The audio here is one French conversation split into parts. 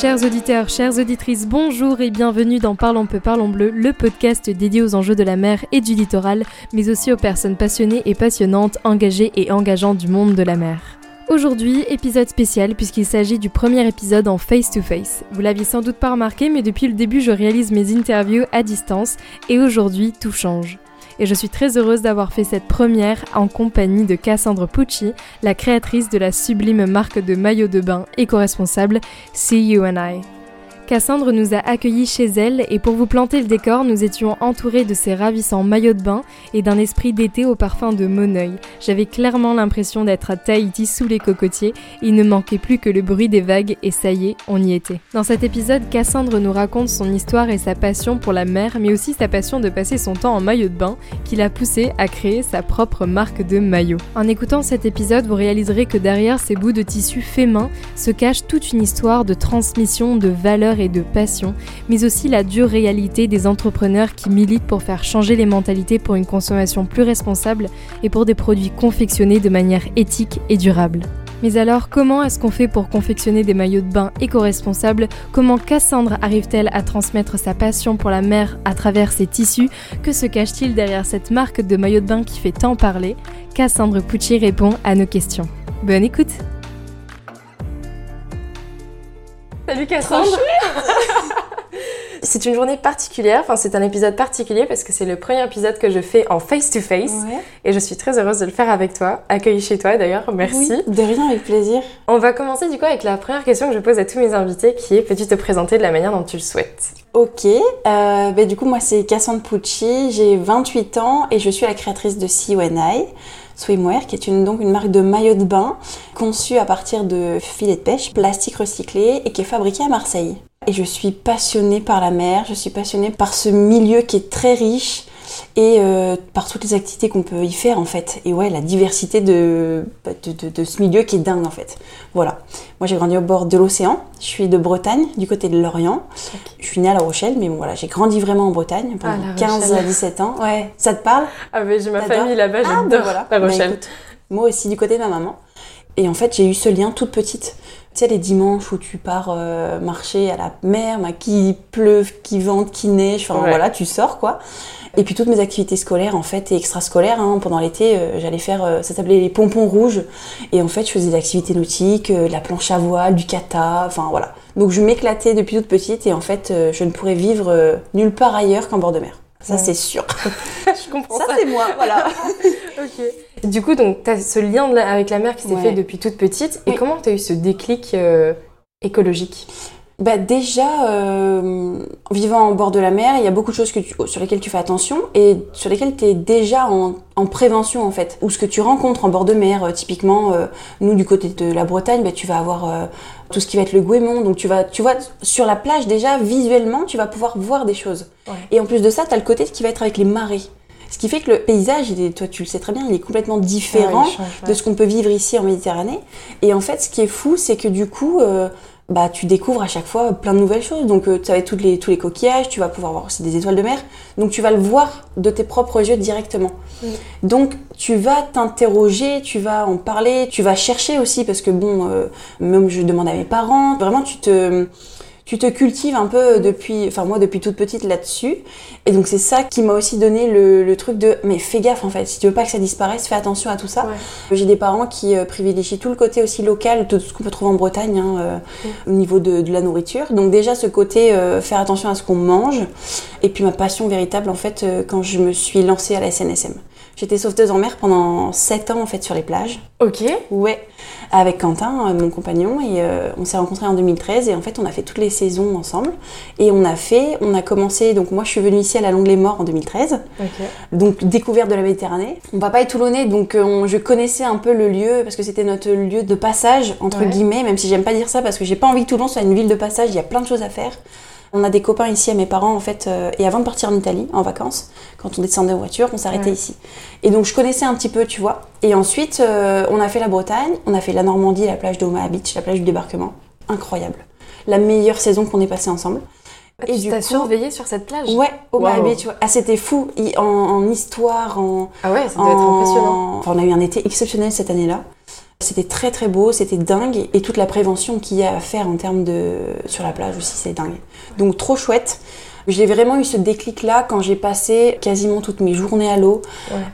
Chers auditeurs, chères auditrices, bonjour et bienvenue dans Parlons peu, parlons bleu, le podcast dédié aux enjeux de la mer et du littoral, mais aussi aux personnes passionnées et passionnantes, engagées et engageantes du monde de la mer. Aujourd'hui, épisode spécial puisqu'il s'agit du premier épisode en face-to-face. Vous l'aviez sans doute pas remarqué, mais depuis le début, je réalise mes interviews à distance et aujourd'hui, tout change et je suis très heureuse d'avoir fait cette première en compagnie de Cassandre Pucci, la créatrice de la sublime marque de maillot de bain éco-responsable See You and I. Cassandre nous a accueillis chez elle et pour vous planter le décor, nous étions entourés de ses ravissants maillots de bain et d'un esprit d'été au parfum de Moneuil. J'avais clairement l'impression d'être à Tahiti sous les cocotiers, il ne manquait plus que le bruit des vagues et ça y est, on y était. Dans cet épisode, Cassandre nous raconte son histoire et sa passion pour la mer, mais aussi sa passion de passer son temps en maillot de bain qui l'a poussé à créer sa propre marque de maillot. En écoutant cet épisode, vous réaliserez que derrière ces bouts de tissu fait main se cache toute une histoire de transmission de valeurs et de passion, mais aussi la dure réalité des entrepreneurs qui militent pour faire changer les mentalités pour une consommation plus responsable et pour des produits confectionnés de manière éthique et durable. Mais alors, comment est-ce qu'on fait pour confectionner des maillots de bain éco-responsables? Comment Cassandre arrive-t-elle à transmettre sa passion pour la mer à travers ses tissus? Que se cache-t-il derrière cette marque de maillots de bain qui fait tant parler? Cassandre Pucci répond à nos questions. Bonne écoute Salut Cassandre C'est une journée particulière, enfin c'est un épisode particulier parce que c'est le premier épisode que je fais en face-to-face et je suis très heureuse de le faire avec toi, accueillie chez toi d'ailleurs, merci. de rien, avec plaisir. On va commencer du coup avec la première question que je pose à tous mes invités qui est peux-tu te présenter de la manière dont tu le souhaites? Ok, euh, bah, du coup moi c'est Cassandre Pucci, j'ai 28 ans et je suis la créatrice de CUNI. Swimwear, qui est donc une marque de maillot de bain conçue à partir de filets de pêche, plastique recyclé et qui est fabriquée à Marseille. Et je suis passionnée par la mer, je suis passionnée par ce milieu qui est très riche, et euh, par toutes les activités qu'on peut y faire en fait. Et ouais, la diversité de, de, de, ce milieu qui est dingue en fait. Voilà. Moi j'ai grandi au bord de l'océan, je suis de Bretagne, du côté de l'Orient. Je suis née à La Rochelle, mais bon voilà, j'ai grandi vraiment en Bretagne pendant 15 ah, à 17 ans. Ouais, ça te parle? Ah mais j'ai ma famille là-bas, ah, j'adore voilà. La Rochelle. moi aussi du côté de ma maman. Et en fait, j'ai eu ce lien toute petite. Sais, les dimanches où tu pars euh, marcher à la mer, bah, qui pleuve, qui vente, qui neige, enfin voilà, tu sors quoi. Et puis toutes mes activités scolaires en fait et extrascolaires, hein, pendant l'été, euh, j'allais faire, euh, ça s'appelait les pompons rouges. Et en fait, je faisais des activités nautiques, euh, la planche à voile, du kata, enfin voilà. Donc je m'éclatais depuis toute petite et en fait, je ne pourrais vivre nulle part ailleurs qu'en bord de mer. Ça, c'est sûr. je comprends ça. Ça, c'est moi, voilà. ok. Du coup, donc, tu as ce lien avec la mer qui s'est fait depuis toute petite. Et comment tu as eu ce déclic écologique? Bah déjà, euh, vivant en bord de la mer, il y a beaucoup de choses que sur lesquelles tu fais attention et sur lesquelles tu es déjà en, en, prévention en fait. Ou ce que tu rencontres en bord de mer, euh, typiquement, euh, nous du côté de la Bretagne, bah, tu vas avoir euh, tout ce qui va être le goémon. Donc tu vas, tu vois, sur la plage déjà, visuellement, tu vas pouvoir voir des choses. Et en plus de ça, tu as le côté qui va être avec les marées. Ce qui fait que le paysage, il est, toi tu le sais très bien, il est complètement différent de ce qu'on peut vivre ici en Méditerranée. Et en fait, ce qui est fou, c'est que du coup, bah tu découvres à chaque fois plein de nouvelles choses. Donc euh, tu as toutes les, tous les coquillages, tu vas pouvoir voir aussi des étoiles de mer. Donc tu vas le voir de tes propres yeux directement. Donc tu vas t'interroger, tu vas en parler, tu vas chercher aussi parce que bon, euh, même je demande à mes parents, vraiment tu te tu te cultives un peu depuis, enfin moi depuis toute petite là-dessus. Et donc c'est ça qui m'a aussi donné le, truc de, mais fais gaffe en fait, si tu veux pas que ça disparaisse, fais attention à tout ça. J'ai des parents qui euh, privilégient tout le côté aussi local, tout ce qu'on peut trouver en Bretagne hein, euh, au niveau de, la nourriture. Donc déjà ce côté euh, faire attention à ce qu'on mange. Et puis ma passion véritable en fait quand je me suis lancée à la SNSM. J'étais sauveteuse en mer pendant 7 ans en fait sur les plages. Ok. Ouais, avec Quentin, euh, mon compagnon, et euh, on s'est rencontrés en 2013 et en fait on a fait toutes les saisons ensemble. Et on a fait, on a commencé, donc moi je suis venue ici à la Longue les Morts en 2013. Ok. Donc découverte de la Méditerranée. On va pas être toulonnais, donc euh, je connaissais un peu le lieu parce que c'était notre lieu de passage entre guillemets, même si j'aime pas dire ça parce que j'ai pas envie que Toulon soit une ville de passage. Il y a plein de choses à faire. On a des copains ici à mes parents en fait, euh, et avant de partir en Italie en vacances, quand on descendait en voiture, on s'arrêtait ici. Et donc je connaissais un petit peu, tu vois. Et ensuite, euh, on a fait la Bretagne, on a fait la Normandie, la plage d'Omaha Beach, la plage du débarquement. Incroyable. La meilleure saison qu'on ait passée ensemble. Ah, et tu t'as surveillé sur cette plage? Ouais, Omaha Beach. Ah, c'était fou. En, histoire, en. Ah ouais, ça doit être impressionnant. Enfin, on a eu un été exceptionnel cette année-là. C'était très très beau, c'était dingue et toute la prévention qu'il y a à faire en termes de sur la plage aussi, c'est dingue. Donc trop chouette. J'ai vraiment eu ce déclic-là quand j'ai passé quasiment toutes mes journées à l'eau,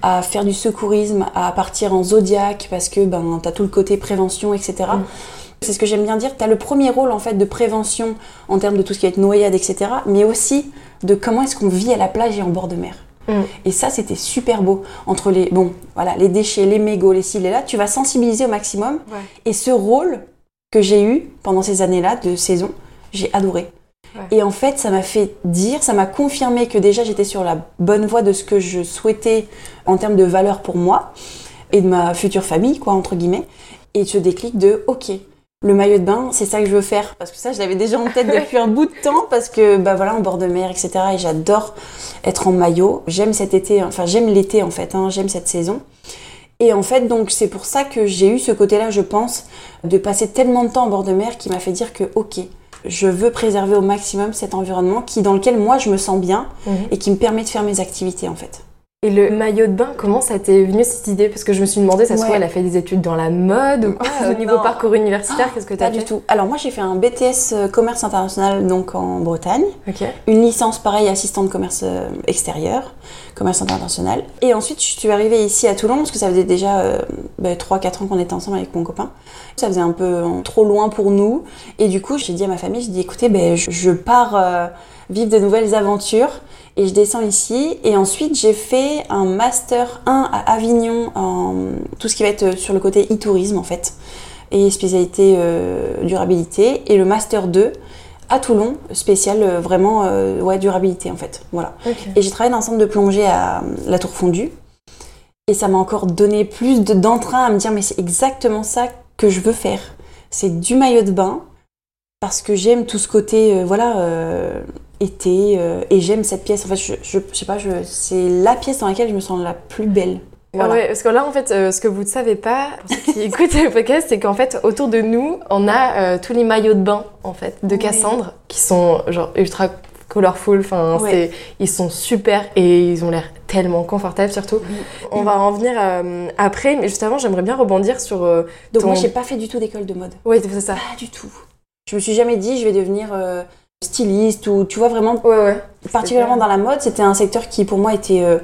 à faire du secourisme, à partir en zodiaque, parce que ben, tu as tout le côté prévention, etc. Mm. C'est ce que j'aime bien dire, tu as le premier rôle en fait de prévention en termes de tout ce qui va être noyade, etc. Mais aussi de comment est-ce qu'on vit à la plage et en bord de mer. Mm. Et ça, c'était super beau. Entre les, bon, voilà, les déchets, les mégots, les cils et là, tu vas sensibiliser au maximum. Et ce rôle que j'ai eu pendant ces années-là de saison, j'ai adoré. Et en fait, ça m'a fait dire, ça m'a confirmé que déjà j'étais sur la bonne voie de ce que je souhaitais en termes de valeur pour moi et de ma future famille, quoi, entre guillemets. Et ce déclic de, ok, le maillot de bain, c'est ça que je veux faire. Parce que ça, je l'avais déjà en tête depuis un bout de temps, parce que, bah voilà, en bord de mer, etc. Et j'adore être en maillot. J'aime cet été, enfin, j'aime l'été, en fait, hein, j'aime cette saison. Et en fait, donc, c'est pour ça que j'ai eu ce côté-là, je pense, de passer tellement de temps en bord de mer qui m'a fait dire que, ok, je veux préserver au maximum cet environnement qui, dans lequel moi je me sens bien mhm. et qui me permet de faire mes activités en fait. Et le maillot de bain, comment ça t'est venu cette idée? Parce que je me suis demandé, ça se trouve, elle a fait des études dans la mode ou quoi Au niveau parcours universitaire, qu'est-ce que tu as Pas du tout. Alors moi, j'ai fait un BTS euh, commerce international donc en Bretagne. Une licence pareil, assistante commerce euh, extérieur, commerce international. Et ensuite, je suis arrivée ici à Toulon parce que ça faisait déjà euh, 3-4 bah, ans qu'on était ensemble avec mon copain. Ça faisait un peu euh, trop loin pour nous. Et du coup, j'ai dit à ma famille, j'ai dit, écoutez, ben, je, pars vivre de nouvelles aventures et je descends ici. Et ensuite, j'ai fait un master 1 à Avignon en tout ce qui va être sur le côté e-tourisme en fait, et spécialité euh, durabilité. Et le master 2 à Toulon, spécial euh, vraiment euh, ouais, durabilité en fait. Voilà. Et j'ai travaillé dans un centre de plongée à la Tour Fondue. Et ça m'a encore donné plus d'entrain à me dire mais c'est exactement ça que je veux faire. C'est du maillot de bain parce que j'aime tout ce côté voilà été euh, et j'aime cette pièce. En fait, je, je, sais pas, c'est la pièce dans laquelle je me sens la plus belle. Ah ouais, parce que là, en fait, euh, ce que vous ne savez pas, pour ceux qui écoutent le podcast, c'est qu'en fait, autour de nous, on a euh, tous les maillots de bain, en fait, de Cassandre, qui sont genre ultra colorful. Enfin, ils sont super et ils ont l'air tellement confortables, surtout. On va en venir après, mais juste avant, j'aimerais bien rebondir sur. Donc, moi, j'ai pas fait du tout d'école de mode. Oui, c'est ça. Pas du tout. Je me suis jamais dit, je vais devenir styliste ou tu vois vraiment ouais, ouais. particulièrement dans la mode c'était un secteur qui pour moi était euh,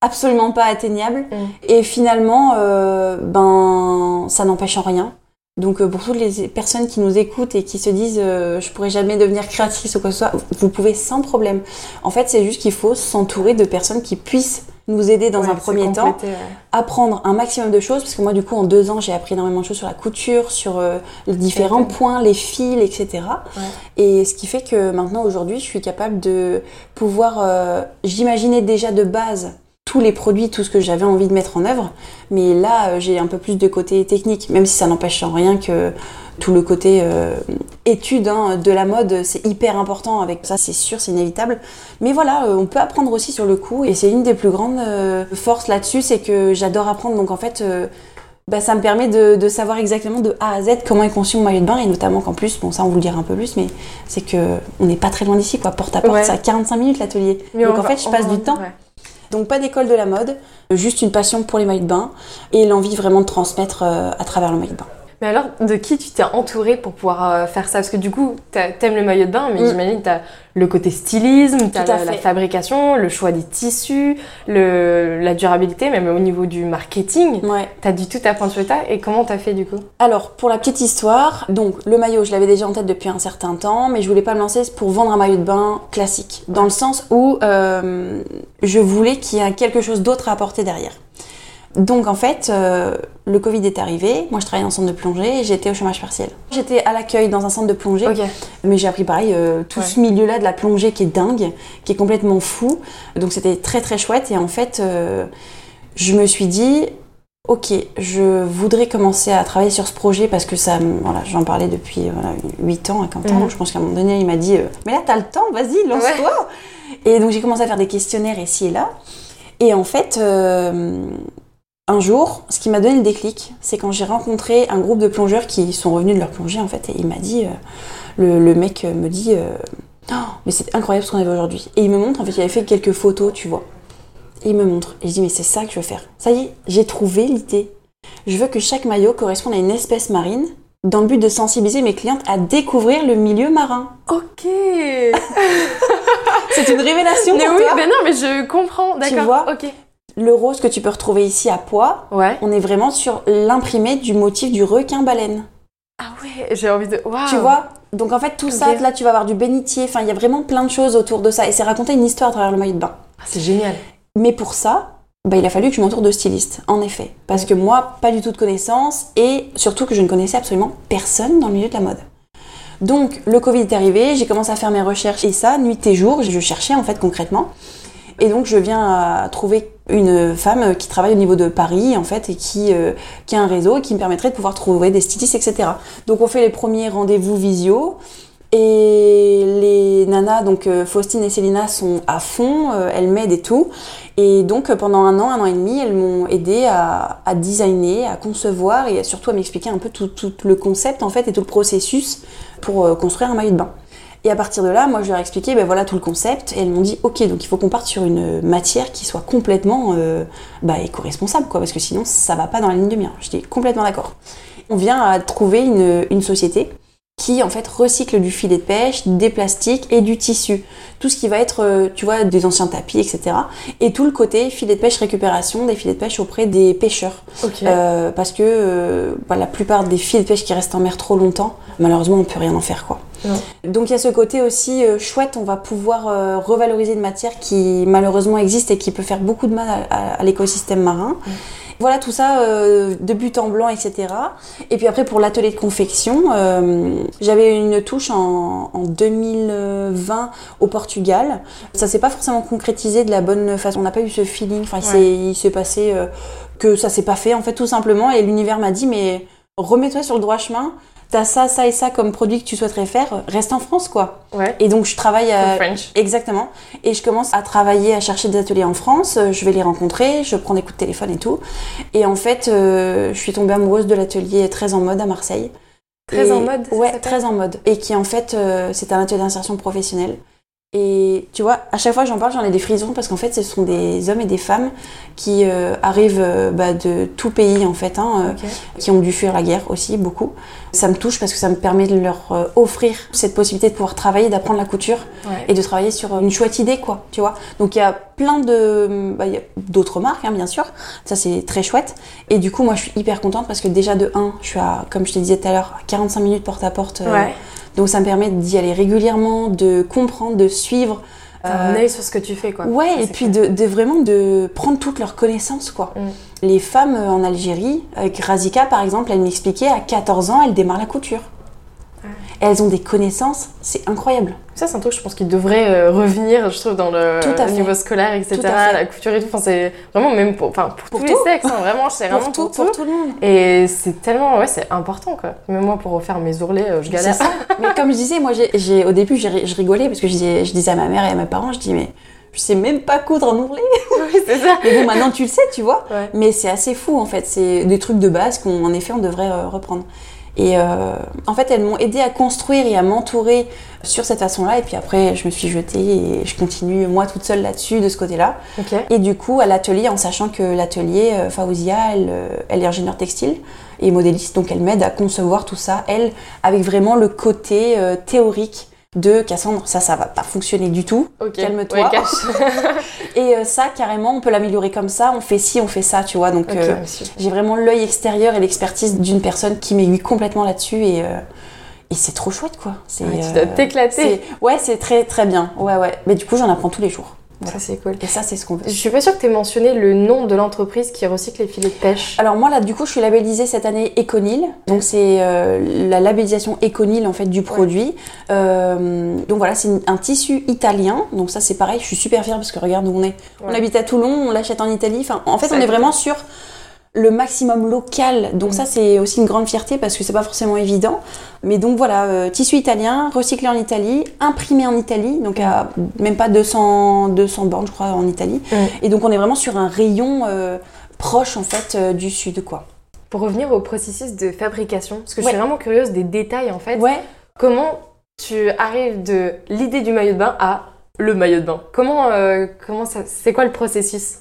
absolument pas atteignable mm. et finalement euh, ben ça n'empêche en rien donc euh, pour toutes les personnes qui nous écoutent et qui se disent je pourrais jamais devenir créatrice ou quoi que ce soit vous pouvez sans problème en fait c'est juste qu'il faut s'entourer de personnes qui puissent nous aider dans un premier temps, apprendre un maximum de choses, parce que moi du coup en deux ans j'ai appris énormément de choses sur la couture, sur euh, les différents points, les fils, etc. Et ce qui fait que maintenant aujourd'hui je suis capable de pouvoir, euh, j'imaginais déjà de base tous les produits, tout ce que j'avais envie de mettre en œuvre, mais là euh, j'ai un peu plus de côté technique, même si ça n'empêche en rien que tout le côté euh, étude hein, de la mode, c'est hyper important avec ça, c'est sûr, c'est inévitable. Mais voilà, euh, on peut apprendre aussi sur le coup et c'est une des plus grandes euh, forces là-dessus, c'est que j'adore apprendre. Donc en fait, bah, ça me permet de, savoir exactement de A à Z comment est conçu mon maillot de bain et notamment qu'en plus, bon ça on vous le dira un peu plus, mais c'est que on n'est pas très loin d'ici quoi, porte à porte, ça 45 minutes l'atelier. Donc en fait, je passe du temps. Donc pas d'école de la mode, juste une passion pour les maillots de bain et l'envie vraiment de transmettre à travers le maillot de bain. Mais alors, de qui tu t'es entouré pour pouvoir euh, faire ça? Parce que du coup, t'aimes le maillot de bain, mais mm. j'imagine t'as le côté stylisme, t'as la, la, fabrication, le choix des tissus, le, la durabilité, même au niveau du marketing. Ouais. T'as du tout à point sur Et comment t'as fait du coup? Alors, pour la petite histoire, donc le maillot, je l'avais déjà en tête depuis un certain temps, mais je voulais pas me lancer pour vendre un maillot de bain classique. Dans le sens où euh, je voulais qu'il y ait quelque chose d'autre à apporter derrière. Donc en fait, euh, le Covid est arrivé, moi je travaillais dans un centre de plongée et j'étais au chômage partiel. J'étais à l'accueil dans un centre de plongée, mais j'ai appris pareil, euh, tout ce milieu-là de la plongée qui est dingue, qui est complètement fou. Donc c'était très très chouette et en fait, euh, je me suis dit, ok, je voudrais commencer à travailler sur ce projet parce que ça, voilà, j'en parlais depuis voilà, 8 ans à Quentin. Mhm. Je pense qu'à un moment donné, il m'a dit, mais là t'as le temps, vas-y, lance-toi. Et donc j'ai commencé à faire des questionnaires ici et là. Et en fait, un jour, ce qui m'a donné le déclic, c'est quand j'ai rencontré un groupe de plongeurs qui sont revenus de leur plongée en fait, et il m'a dit, euh, le, mec me dit, euh, oh, mais c'est incroyable ce qu'on avait aujourd'hui. Et il me montre, en fait, il avait fait quelques photos, tu vois. Et il me montre, et je dis, mais c'est ça que je veux faire. Ça y est, j'ai trouvé l'idée. je veux que chaque maillot corresponde à une espèce marine dans le but de sensibiliser mes clientes à découvrir le milieu marin. Ok. C'est une révélation mais pour oui, toi. mais non, mais je comprends. D'accord. vois Ok. Le rose que tu peux retrouver ici à Poix, Ouais. on est vraiment sur l'imprimé du motif du requin-baleine. Ah ouais, j'ai envie de. Waouh. Tu vois Donc en fait, tout ça, là, tu vas avoir du bénitier. Enfin, il y a vraiment plein de choses autour de ça. Et c'est raconter une histoire à travers le maillot de bain. Ah, C'est génial. Mais pour ça, bah, il a fallu que je m'entoure de stylistes, en effet. Parce que moi, pas du tout de connaissances. Et surtout que je ne connaissais absolument personne dans le milieu de la mode. Donc, le Covid est arrivé, j'ai commencé à faire mes recherches. Et ça, nuit et jour, je cherchais en fait concrètement. Et donc, je viens à trouver une femme qui travaille au niveau de Paris, en fait, et qui, euh, qui a un réseau et qui me permettrait de pouvoir trouver des stylistes, etc. Donc, on fait les premiers rendez-vous visio. Et les nanas, donc euh, Faustine et Célina, sont à fond, euh, elles m'aident et tout. Et donc, pendant un an, un an et demi, elles m'ont aidé à, à designer, à concevoir et surtout à m'expliquer un peu tout, tout le concept, en fait, et tout le processus pour construire un maillot de bain. Et à partir de là, moi, je leur ai expliqué, ben voilà tout le concept. Et elles m'ont dit, ok, donc il faut qu'on parte sur une matière qui soit complètement euh, bah, éco-responsable, quoi, parce que sinon, ça va pas dans la ligne de mire. J'étais complètement d'accord. On vient à trouver une société qui en fait recycle du filet de pêche, des plastiques et du tissu. Tout ce qui va être, euh, tu vois, des anciens tapis, etc. Et tout le côté filet de pêche récupération, des filets de pêche auprès des pêcheurs. Euh, parce que euh, bah, la plupart des filets de pêche qui restent en mer trop longtemps, malheureusement, on peut rien en faire, quoi. Non. Donc il y a ce côté aussi euh, chouette, on va pouvoir euh, revaloriser une matière qui malheureusement existe et qui peut faire beaucoup de mal à, à- à l'écosystème marin. Voilà tout ça euh, de but en blanc, etc. Et puis après pour l'atelier de confection, euh, j'avais une touche en, en 2020 au Portugal. Ça s'est pas forcément concrétisé de la bonne façon. On n'a pas eu ce feeling. Enfin, il s'est- Ouais. il s'est passé euh, que ça s'est pas fait en fait tout simplement. Et l'univers m'a dit mais remets-toi sur le droit chemin. T'as ça, ça et ça comme produit que tu souhaiterais faire. Reste en France quoi. Ouais. Et donc je travaille à, French. Exactement. Et je commence à travailler, à chercher des ateliers en France. Euh, Je vais les rencontrer, je prends des coups de téléphone et tout. Et en fait, euh, je suis tombée amoureuse de l'atelier très en mode à Marseille. Très Et- en mode, Ouais, très en mode. Et qui en fait, euh, c'est un atelier d'insertion professionnelle. Et tu vois, à chaque fois que j'en parle, j'en ai des frissons parce qu'en fait, ce sont des hommes et des femmes qui euh, arrivent euh, bah, de tout pays en fait, hein, euh, qui ont dû fuir la guerre aussi, beaucoup. Ça me touche parce que ça me permet de leur euh, offrir cette possibilité de pouvoir travailler, d'apprendre la couture Ouais. et de travailler sur une chouette idée, quoi, tu vois. Donc il y a plein de, bah, d'autres marques, hein, bien sûr. Ça c'est très chouette. Et du coup, moi, je suis hyper contente parce que déjà de 1, je suis à, comme je te disais tout à l'heure, à 45 minutes porte à porte. Ouais. Donc ça me permet d'y aller régulièrement, de comprendre, de suivre. Un Euh, œil sur ce que tu fais, quoi. Ouais, Ça, et puis de vraiment de prendre toutes leurs connaissances, quoi. Mm. Les femmes euh, en Algérie, avec Razika par exemple, elle m'expliquait à 14 ans, elle démarre la couture. Elles ont des connaissances, c'est incroyable. Ça, c'est un truc, je pense, qui devrait euh, revenir, je trouve, dans le Tout à fait. niveau scolaire, etc. Tout à fait. La couture et tout. Enfin, c'est vraiment même pour, enfin, pour, Pour tous tout. les sexes, hein, vraiment, c'est vraiment tout, pour tout. pour tout le monde. Et c'est tellement, ouais, c'est important, quoi. Même moi, pour refaire mes ourlets, euh, je galère. Ça. Mais comme je disais, moi, j'ai, au début, je rigolais parce que je disais, je disais à ma mère et à mes parents, je dis, mais je sais même pas coudre un ourlet. oui, c'est ça. Mais bon, maintenant, tu le sais, tu vois. Ouais. Mais c'est assez fou, en fait. C'est des trucs de base qu'on, en effet, on devrait euh, reprendre. Et euh, en fait, elles m'ont aidé à construire et à m'entourer sur cette façon-là. Et puis après, je me suis jetée et je continue, moi, toute seule là-dessus, de ce côté-là. Ok. Et du coup, à l'atelier, en sachant que l'atelier, euh, Faouzia, elle, euh, elle est ingénieure textile et modéliste, donc elle m'aide à concevoir tout ça, elle, avec vraiment le côté euh, théorique de Cassandre, ça, ça va pas fonctionner du tout. Calme-toi. Ouais. Et euh, ça, carrément, on peut l'améliorer comme ça, on fait ci, on fait ça, tu vois. Donc, euh, j'ai vraiment l'œil extérieur et l'expertise d'une personne qui m'aiguille complètement là-dessus et, euh, et c'est trop chouette, quoi. C'est, Ouais, tu dois t'éclater. c'est- Ouais, c'est très, très bien. Ouais, ouais. Mais du coup, j'en apprends tous les jours. Ça, c'est cool. Et ça, c'est ce qu'on veut. Je suis pas sûre que tu mentionné le nom de l'entreprise qui recycle les filets de pêche. Alors moi là du coup je suis labellisée cette année Econil, donc c'est euh, la labellisation Econil en fait du produit. Euh, donc voilà c'est un tissu italien, donc ça c'est pareil, je suis super fière parce que regarde où on est. On habite à Toulon, on l'achète en Italie, enfin en fait on est vraiment sur le maximum local, donc Mm. ça c'est aussi une grande fierté parce que c'est pas forcément évident. Mais donc voilà, euh, tissu italien, recyclé en Italie, imprimé en Italie, donc à même pas 200, 200 bornes je crois en Italie. Mm. Et donc on est vraiment sur un rayon euh, proche en fait euh, du sud quoi. Pour revenir au processus de fabrication, parce que je suis vraiment curieuse des détails en fait. Ouais. Comment tu arrives de l'idée du maillot de bain à le maillot de bain? Comment, comment ça, c'est quoi le processus?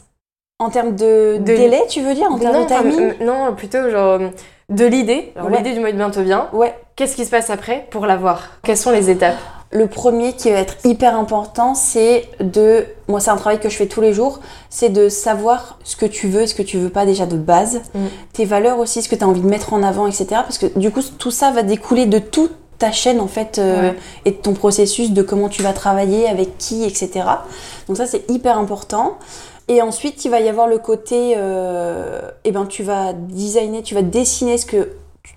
En termes de, De- délai, tu veux dire En termes non, de timing euh, non, plutôt genre de l'idée. Ouais. L'idée du maillot de te vient. Ouais. Qu'est-ce qui se passe après pour l'avoir? Quelles sont les étapes? Le premier qui va être hyper important, c'est de. Moi, c'est un travail que je fais tous les jours. C'est de savoir ce que tu veux et ce que tu veux pas déjà de base. Mm. Tes valeurs aussi, ce que tu as envie de mettre en avant, etc. Parce que du coup, tout ça va découler de toute ta chaîne en fait euh, Ouais. et de ton processus de comment tu vas travailler avec qui etc donc ça c'est hyper important et ensuite il va y avoir le côté euh, eh ben tu vas designer tu vas dessiner ce que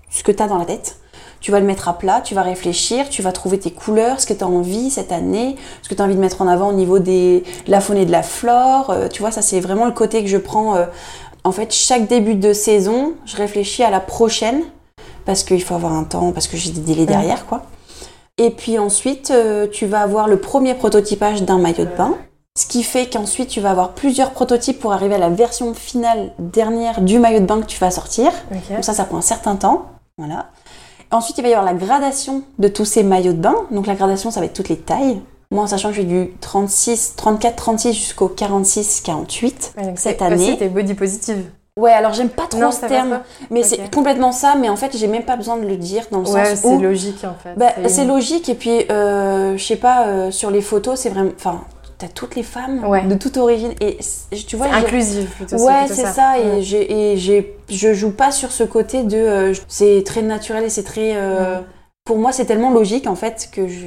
ce que tu as dans la tête tu vas le mettre à plat, tu vas réfléchir, tu vas trouver tes couleurs, ce que tu as envie cette année, ce que tu as envie de mettre en avant au niveau des, de la faune et de la flore. Euh, tu vois, ça c'est vraiment le côté que je prends. euh, en fait, chaque début de saison, je réfléchis à la prochaine parce qu'il faut avoir un temps, parce que j'ai des délais derrière, quoi. Et puis ensuite, euh, tu vas avoir le premier prototypage d'un maillot de bain. Ce qui fait qu'ensuite, tu vas avoir plusieurs prototypes pour arriver à la version finale dernière du maillot de bain que tu vas sortir. Donc ça, ça prend un certain temps. Voilà. Ensuite, il va y avoir la gradation de tous ces maillots de bain. Donc la gradation, ça va être toutes les tailles. Moi, en sachant que j'ai du 36, 34, 36 jusqu'au 46, 48 Ouais, donc cette c'est année. aussi t'es body positive. Ouais, alors j'aime pas trop Non, ce terme, mais c'est complètement ça. Mais en fait, j'ai même pas besoin de le dire dans le Ouais, sens c'est où logique en fait. bah, c'est logique. Et puis, euh, je sais pas, euh, sur les photos, c'est vraiment. Enfin, t'as toutes les femmes Ouais. de toute origine. Et tu vois, inclusif plutôt. Ouais, c'est ça. Et, Ouais. j'ai, et j'ai, je joue pas sur ce côté de. euh, c'est très naturel et c'est très. euh, Mm. Pour moi, c'est tellement logique en fait que je,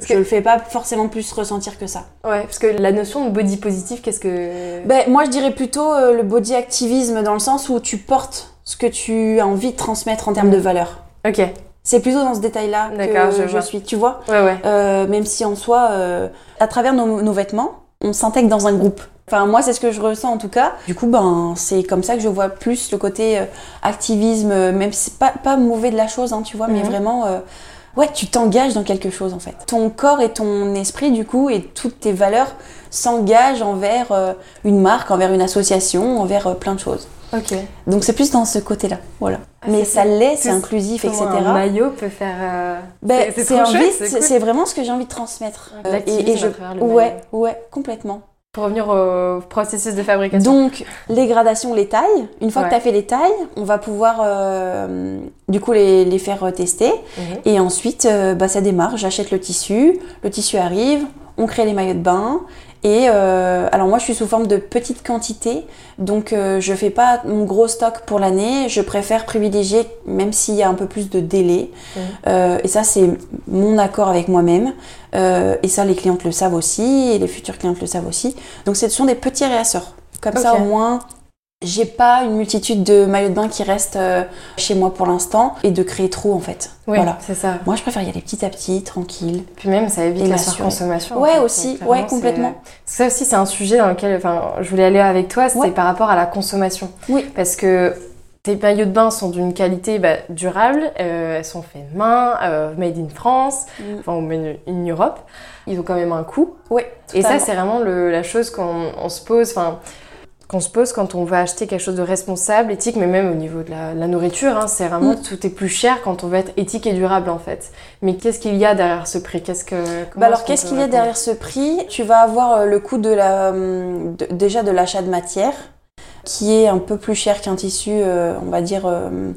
je que- le fais pas forcément plus ressentir que ça. Ouais, parce que la notion de body positive, qu'est-ce que. Ben, moi, je dirais plutôt euh, le body activisme dans le sens où tu portes ce que tu as envie de transmettre en termes Mm. de valeurs. Ok, C'est plutôt dans ce détail-là que je suis, tu vois. ouais, ouais. Euh, même si en soi, euh, à travers nos, nos vêtements, on s'intègre dans un groupe. Enfin, moi, c'est ce que je ressens en tout cas. Du coup, ben, c'est comme ça que je vois plus le côté euh, activisme, euh, même si c'est pas, pas mauvais de la chose, hein, tu vois, mais Mhm. vraiment, euh, ouais, tu t'engages dans quelque chose en fait. Ton corps et ton esprit, du coup, et toutes tes valeurs s'engagent envers une marque, envers une association, envers plein de choses. Ok. Donc, c'est plus dans ce côté-là, voilà. Ah, mais ça l'est, c'est inclusif, etc. Un maillot peut faire. euh, Ben, c'est- cool. vraiment ce que j'ai envie de transmettre. Euh, l'activisme à travers le ouais, maillot. ouais, complètement. Pour revenir au processus de fabrication. Donc, les gradations, les tailles. Une fois Ouais. que tu as fait les tailles, on va pouvoir euh, du coup les, les faire euh, tester. Mhm. Et ensuite, euh, bah, ça démarre. J'achète le tissu, le tissu arrive, on crée les maillots de bain. Et euh, alors moi, je suis sous forme de petites quantités, donc euh, je fais pas mon gros stock pour l'année. Je préfère privilégier, même s'il y a un peu plus de délai. Mhm. Euh, et ça, c'est mon accord avec moi-même. Euh, et ça, les clientes le savent aussi, et les futures clientes le savent aussi. Donc, ce sont des petits réasseurs. Comme ça, au moins, j'ai pas une multitude de maillots de bain qui restent euh, chez moi pour l'instant et de créer trop en fait. Oui, Voilà. c'est ça. Moi, je préfère y aller petit à petit, tranquille. Puis même, ça évite Et la surconsommation. en Ouais, fait. aussi, Clairement, ouais, c'est- complètement. Ça aussi, c'est un sujet dans lequel enfin, je voulais aller avec toi, c'était Ouais. par rapport à la consommation. Oui. Parce que tes maillots de bain sont d'une qualité bah, durable, euh, elles sont faites main, euh, made in France, Mm. enfin, made in Europe. Ils ont quand même un coût. Oui. Et ça, c'est vraiment le- la chose qu'on on se pose, enfin, qu'on se pose quand on va acheter quelque chose de responsable, éthique, mais même au niveau de la, la nourriture. hein, c'est vraiment Mm. tout est plus cher quand on veut être éthique et durable en fait. Mais qu'est-ce qu'il y a derrière ce prix? Qu'est-ce que Bah alors, qu'est-ce qu'il y a derrière ce prix? Tu vas avoir euh, le coût de la, hum, de- déjà de l'achat de matière, qui est un peu plus cher qu'un tissu, euh, on va dire, euh,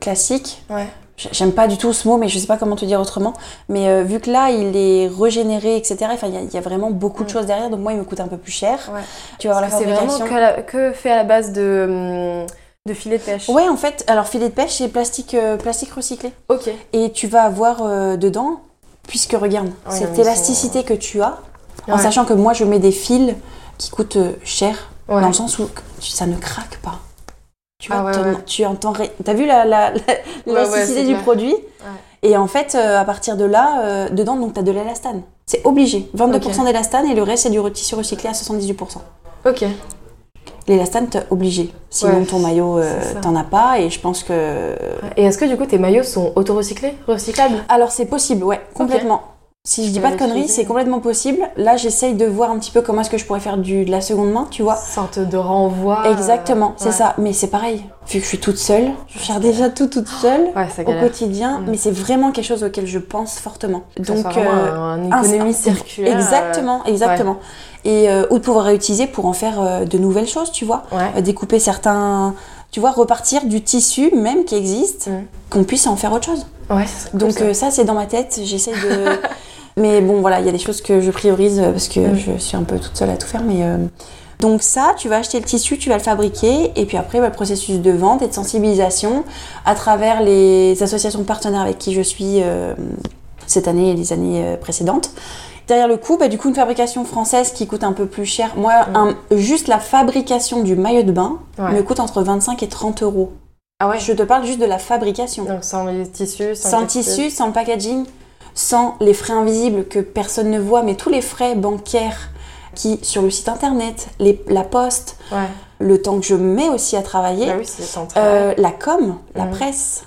classique. Ouais. J'aime pas du tout ce mot, mais je sais pas comment te dire autrement. Mais euh, vu que là, il est régénéré, etc., enfin, il y, a- il y a vraiment beaucoup de Mm. choses derrière, donc moi, il me coûte un peu plus cher. Ouais. Tu vas C'est vraiment que, la- que fait à la base de, hum, de filets de pêche. Ouais, en fait, alors filet de pêche, c'est plastique, euh, plastique recyclé. Ok. Et tu vas avoir euh, dedans, puisque regarde, Ouais, cette élasticité que tu as, en sachant que moi, je mets des fils qui coûtent cher, dans le sens où ça ne craque pas. Tu vois, Ah ouais, ouais. tu entends. T'as vu la, la- la- c'est du clair. produit Et en fait, euh, à partir de là, euh, dedans, donc t'as de l'élastane. C'est obligé. 22% d'élastane et le reste, c'est du tissu recyclé à 78%. Ok. L'élastane, t'es obligé. Sinon, Ouais, ton maillot, euh, t'en as pas. Et je pense que. Et est-ce que du coup tes maillots sont auto-recyclés Recyclables? Alors, c'est possible, ouais, complètement. Si je dis pas de conneries, c'est complètement possible. Là, j'essaye de voir un petit peu comment est-ce que je pourrais faire du, de la seconde main, tu vois. Sorte de renvoi. euh, Exactement, c'est ouais. ça. Mais c'est pareil, vu que je suis toute seule, je gère déjà tout toute seule Ouais, au quotidien, Mm. mais c'est vraiment quelque chose auquel je pense fortement. Que ça Donc, soit euh, un- une économie un- circulaire. euh, exactement, exactement. Et euh, ou de pouvoir réutiliser pour en faire de nouvelles choses, tu vois. Découper certains, tu vois, repartir du tissu même qui existe, Mm. qu'on puisse en faire autre chose. Ouais, ça serait cool, Donc ça. euh, ça, c'est dans ma tête. J'essaye de. mais bon, voilà, il y a des choses que je priorise euh, parce que Mm. je suis un peu toute seule à tout faire. Mais euh, donc ça, tu vas acheter le tissu, tu vas le fabriquer, et puis après, bah, le processus de vente et de sensibilisation à travers les associations partenaires avec qui je suis euh, cette année et les années précédentes. Derrière le coût, bah, du coup, une fabrication française qui coûte un peu plus cher. Moi, Mm. un- juste la fabrication du maillot de bain Ouais. me coûte entre 25 et 30 euros. Ah ouais? Je te parle juste de la fabrication Donc sans les tissus, sans, sans le textile. tissu, sans le packaging, sans les frais invisibles que personne ne voit, mais tous les frais bancaires qui, sur le site internet, les- la poste, Ouais. le temps que je mets aussi à travailler, Bah oui, euh, la com, la Mhm. presse.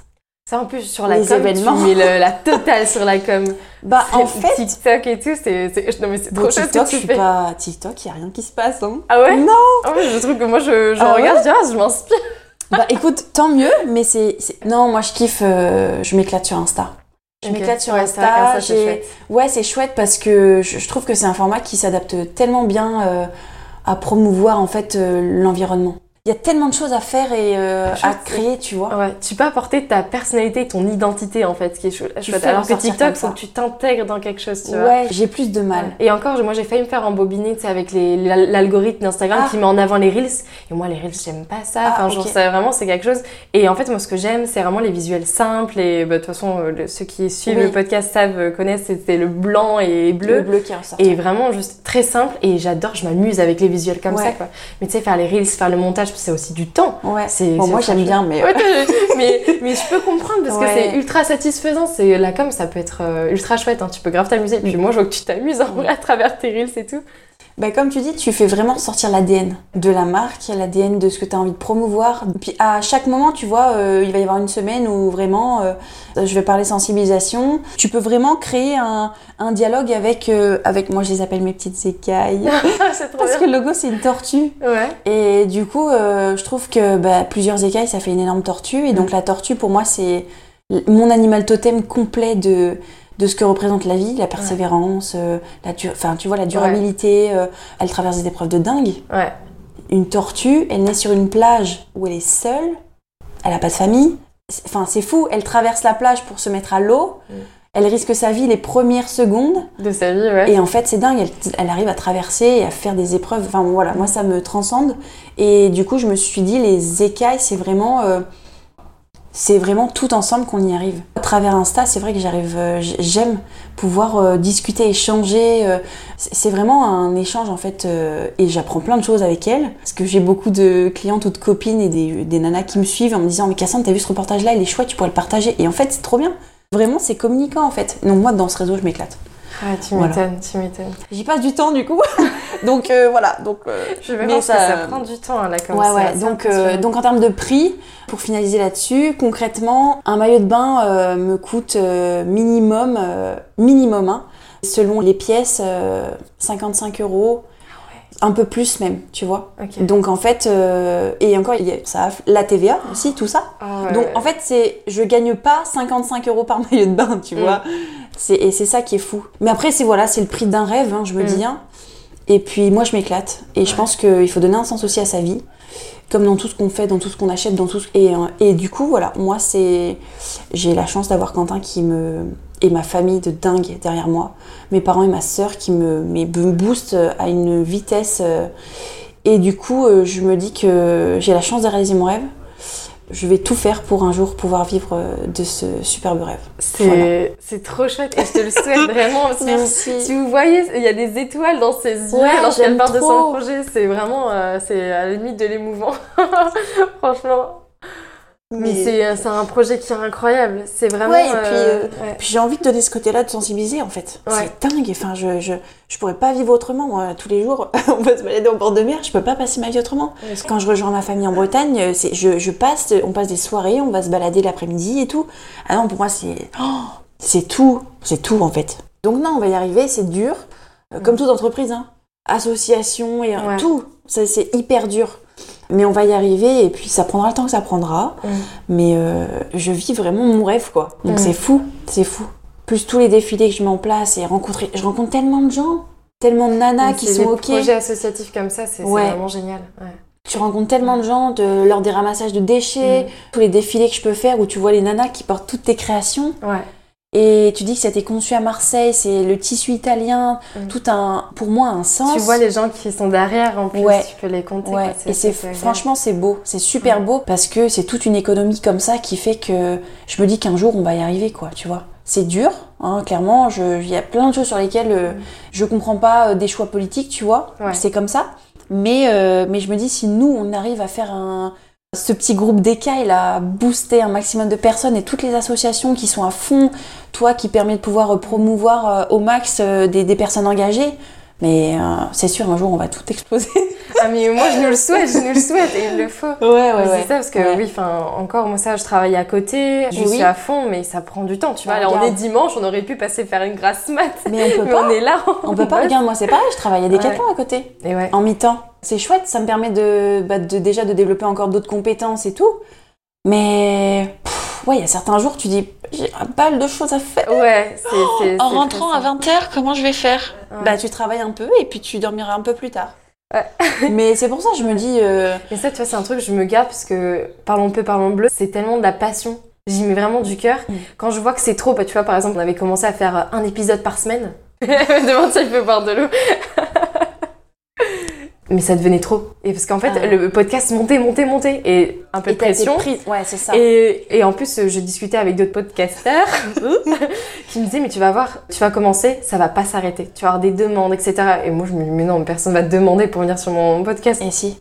Ça en plus sur la les com, événements. tu mets le- la totale sur la com. Bah en fait, TikTok et tout, c'est non mais c'est trop chouette TikTok, que je tu suis pas TikTok, il y a rien qui se passe. Hein. Ah ouais? Non. Ah ouais, je trouve que moi je, je Ah regarde, je dis ah, je m'inspire. Bah écoute, tant mieux, mais c'est c'est- non, moi je kiffe, euh, je m'éclate sur Insta. Je m'éclate sur qu'un Insta. c'est chouette. Ouais, c'est chouette parce que je, je trouve que c'est un format qui s'adapte tellement bien euh, à promouvoir en fait euh, l'environnement. Il y a tellement de choses à faire et euh, à créer, tu vois. Ouais, tu peux apporter ta personnalité, ton identité en fait, ce qui est chou- chouette. fais Alors que TikTok, faut que tu t'intègres dans quelque chose, tu vois. Ouais, j'ai plus de mal. Et encore, moi j'ai failli me faire embobiner tu sais, avec l'algorithme d'Instagram Ah. qui met en avant les reels. Et moi, les reels, j'aime pas ça. Ah, Enfin, genre, ok. ça, vraiment, c'est quelque chose. Et en fait, moi, ce que j'aime, c'est vraiment les visuels simples. Et bah, de toute façon, euh, le- ceux qui suivent Oui. le podcast savent, euh, connaissent, c'était le blanc et bleu. Le bleu qui ressort. Et vraiment, juste très simple. Et j'adore, je m'amuse avec les visuels comme Ouais. ça, quoi. Mais tu sais, faire les reels, faire le montage, c'est aussi du temps. Ouais. C'est- Bon, c'est moi j'aime bien, mais Ouais, t'as- mais, mais je peux comprendre parce que c'est ultra satisfaisant. C'est la com, ça peut être euh, ultra chouette. hein. Tu peux grave t'amuser. Puis moi, je vois que tu t'amuses en vrai à travers tes reels et tout. Bah, comme tu dis, tu fais vraiment sortir l'ADN de la marque, l'ADN de ce que tu as envie de promouvoir. Puis à chaque moment, tu vois, euh, il va y avoir une semaine où vraiment, euh, je vais parler sensibilisation. Tu peux vraiment créer un, un dialogue avec, euh, avec, moi je les appelle mes petites écailles. Parce que le logo c'est une tortue. Ouais. Et du coup, je trouve que bah, plusieurs écailles, ça fait une énorme tortue. Et donc la tortue, pour moi, c'est mon animal totem complet de, de ce que représente la vie, la persévérance, euh, la enfin, tu vois, la durabilité. euh, elle traverse des épreuves de dingue. Ouais. Une tortue, elle naît sur une plage où elle est seule, elle a pas de famille. C'est- Enfin, c'est fou, elle traverse la plage pour se mettre à l'eau. Mm. Elle risque sa vie les premières secondes. De sa vie, ouais. Et en fait, c'est dingue, elle, elle arrive à traverser et à faire des épreuves. Enfin, voilà, moi, ça me transcende. Et du coup, je me suis dit, les écailles, c'est vraiment. C'est vraiment tout ensemble qu'on y arrive. À travers Insta, c'est vrai que j'arrive, euh, j'aime pouvoir euh, discuter, échanger. euh, c'est vraiment un échange en fait, et j'apprends plein de choses avec elle. Parce que j'ai beaucoup de clientes ou de copines et des, des nanas qui me suivent en me disant mais Cassandre, t'as vu ce reportage-là, il est chouette, tu pourrais le partager. Et en fait, c'est trop bien. Vraiment, c'est communicant en fait. Donc moi, dans ce réseau, je m'éclate. Ah, tu Voilà. m'étonnes, tu m'étonnes. J'y passe du temps du coup. donc euh, voilà. Donc, euh, Je vais Mais voir ça- ça... ça prend du temps, hein, là, comme ouais, ça. ouais. Donc, euh, donc en termes de prix, pour finaliser là-dessus, concrètement, un maillot de bain me coûte minimum, minimum, hein, selon les pièces, euh, 55 euros. Un peu plus même, tu vois. Donc en fait, euh, et encore, il y a ça, la TVA aussi, tout ça. Ah, ouais, Donc ouais. en fait, c'est, je gagne pas 55 euros par maillot de bain, tu Mm. vois. C'est, et c'est ça qui est fou. Mais après, c'est voilà, c'est le prix d'un rêve, hein, je me Mm. dis. hein. Et puis moi, je m'éclate. Et je pense qu'il faut donner un sens aussi à sa vie, comme dans tout ce qu'on fait, dans tout ce qu'on achète, dans tout. ce- Et, euh, et du coup, voilà, moi, c'est, j'ai la chance d'avoir Quentin qui me et ma famille de dingue derrière moi, mes parents et ma sœur qui me, me boostent à une vitesse. euh, et du coup, euh, je me dis que j'ai la chance de réaliser mon rêve. Je vais tout faire pour un jour pouvoir vivre euh, de ce superbe rêve. C'est Voilà. trop chouette et je te le souhaite vraiment. Merci. Si vous voyez, il y a des étoiles dans ses yeux Ouais, lorsqu'elle parle de son projet. C'est vraiment, euh, c'est à la limite de l'émouvant. Franchement. Mais, c'est euh, c'est un projet qui est incroyable. C'est vraiment. Ouais, et puis, euh, ouais. Puis j'ai envie de donner ce côté-là de sensibiliser en fait. Ouais. C'est dingue. Enfin, je, je, je pourrais pas vivre autrement. Moi, tous les jours, on va se balader au bord de mer. Je peux pas passer ma vie autrement. Quand je rejoins ma famille en Bretagne, euh, je, je passe, on passe des soirées, on va se balader l'après-midi et tout. Ah non, pour moi, c'est, oh, c'est tout. C'est tout en fait. Donc non, on va y arriver, c'est dur, euh, comme toute entreprise, hein. association et euh, tout, Ça, c'est hyper dur. Mais on va y arriver et puis ça prendra le temps que ça prendra. Mm. Mais euh, je vis vraiment mon rêve, quoi. Donc Mm. c'est fou, c'est fou. Plus tous les défilés que je mets en place et rencontrer, je rencontre tellement de gens, tellement de nanas qui sont des ok. projets associatifs comme ça, c'est Ouais. vraiment génial. Ouais. Tu rencontres tellement de gens de, lors des ramassages de déchets, Mm. tous les défilés que je peux faire où tu vois les nanas qui portent toutes tes créations. Ouais. Et tu dis que ça a été conçu à Marseille, c'est le tissu italien, Mm. tout un, pour moi, un sens. Tu vois les gens qui sont derrière en plus, Ouais. tu peux les compter. Ouais, quoi, et c'est franchement c'est beau, c'est super Mm. beau parce que c'est toute une économie comme ça qui fait que je me dis qu'un jour on va y arriver quoi, tu vois. C'est dur, hein, clairement. Il y a plein de choses sur lesquelles euh, je comprends pas euh, des choix politiques, tu vois. Ouais. C'est comme ça. Mais euh, mais je me dis si nous on arrive à faire un ce petit groupe d'écailles là, à booster un maximum de personnes et toutes les associations qui sont à fond, toi qui permet de pouvoir promouvoir euh, au max euh, des personnes engagées, mais euh, c'est sûr un jour on va tout exploser. Ah mais moi je nous le souhaite, je nous le souhaite et il le faut. Ouais, Mais C'est ça parce que Ouais. oui, enfin encore moi ça je travaille à côté, je Oui. suis à fond mais ça prend du temps, tu vois. Bah, Là on est dimanche, on aurait pu passer faire une grasse mat. Mais on peut Mais pas. on est là. On peut pas, regarde, moi c'est pareil, je travaille à Decathlon à côté, Et ouais. en mi-temps. C'est chouette, ça me permet de, bah, de déjà de développer encore d'autres compétences et tout. Mais pff, ouais, il y a certains jours, tu dis, j'ai un balle de choses à faire. Ouais, c'est c'est En rentrant à stressant. 20h, comment je vais faire? Ouais. Bah tu travailles un peu et puis tu dormiras un peu plus tard. Ouais. Mais c'est pour ça que je me dis, euh, Et ça, tu vois, c'est un truc je me garde parce que parlons peu, parlons bleu, c'est tellement de la passion. J'y mets vraiment du cœur. Mm. Quand je vois que c'est trop, bah, tu vois, par exemple, on avait commencé à faire un épisode par semaine. Elle me demande si il peut boire de l'eau. Mais ça devenait trop. Et parce qu'en fait, Ah. le podcast montait, montait, montait. Et un peu et de pression. prise. Ouais, c'est ça. Et, et en plus, je discutais avec d'autres podcasteurs qui me disaient, mais tu vas voir, tu vas commencer, ça va pas s'arrêter. Tu vas avoir des demandes, etc. Et moi, je me dis, mais non, personne va te demander pour venir sur mon podcast. Et si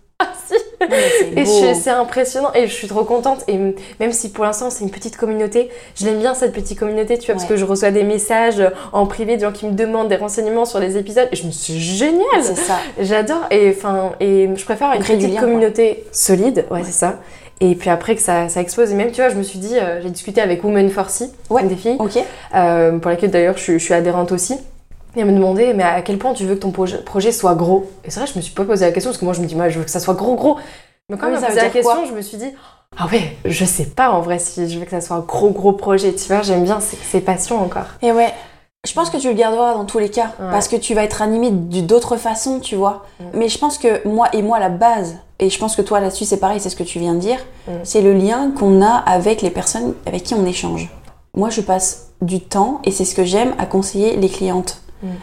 si. C'est Et c'est impressionnant et je suis trop contente. Et même si pour l'instant c'est une petite communauté, je l'aime bien cette petite communauté, tu vois, parce que je reçois des messages en privé de gens qui me demandent des renseignements sur les épisodes et je me suis génial. C'est ça. J'adore et enfin et je préfère une petite lien, quoi. communauté solide, ouais, c'est ça. Et puis après que ça, ça explose. Et même, tu vois, je me suis dit, euh, j'ai discuté avec Women for Sea, Ouais. des filles, euh, pour laquelle d'ailleurs je suis adhérente aussi. Et elle me demandait, mais à quel point tu veux que ton projet, soit gros? Et c'est vrai, je me suis pas posé la question parce que moi je me dis, moi je veux que ça soit gros, gros. Mais quand Oui, elle posé la question, je me suis dit, ah ouais, je sais pas en vrai si je veux que ça soit un gros, gros projet. Tu vois, j'aime bien ces, passions encore. Et ouais. Je pense que tu le garderas dans tous les cas, Ouais. parce que tu vas être animé d'autres façons, tu vois. Mais je pense que moi et moi, la base, et je pense que toi là-dessus c'est pareil, c'est ce que tu viens de dire, c'est le lien qu'on a avec les personnes avec qui on échange. Moi je passe du temps, et c'est ce que j'aime, à conseiller les clientes.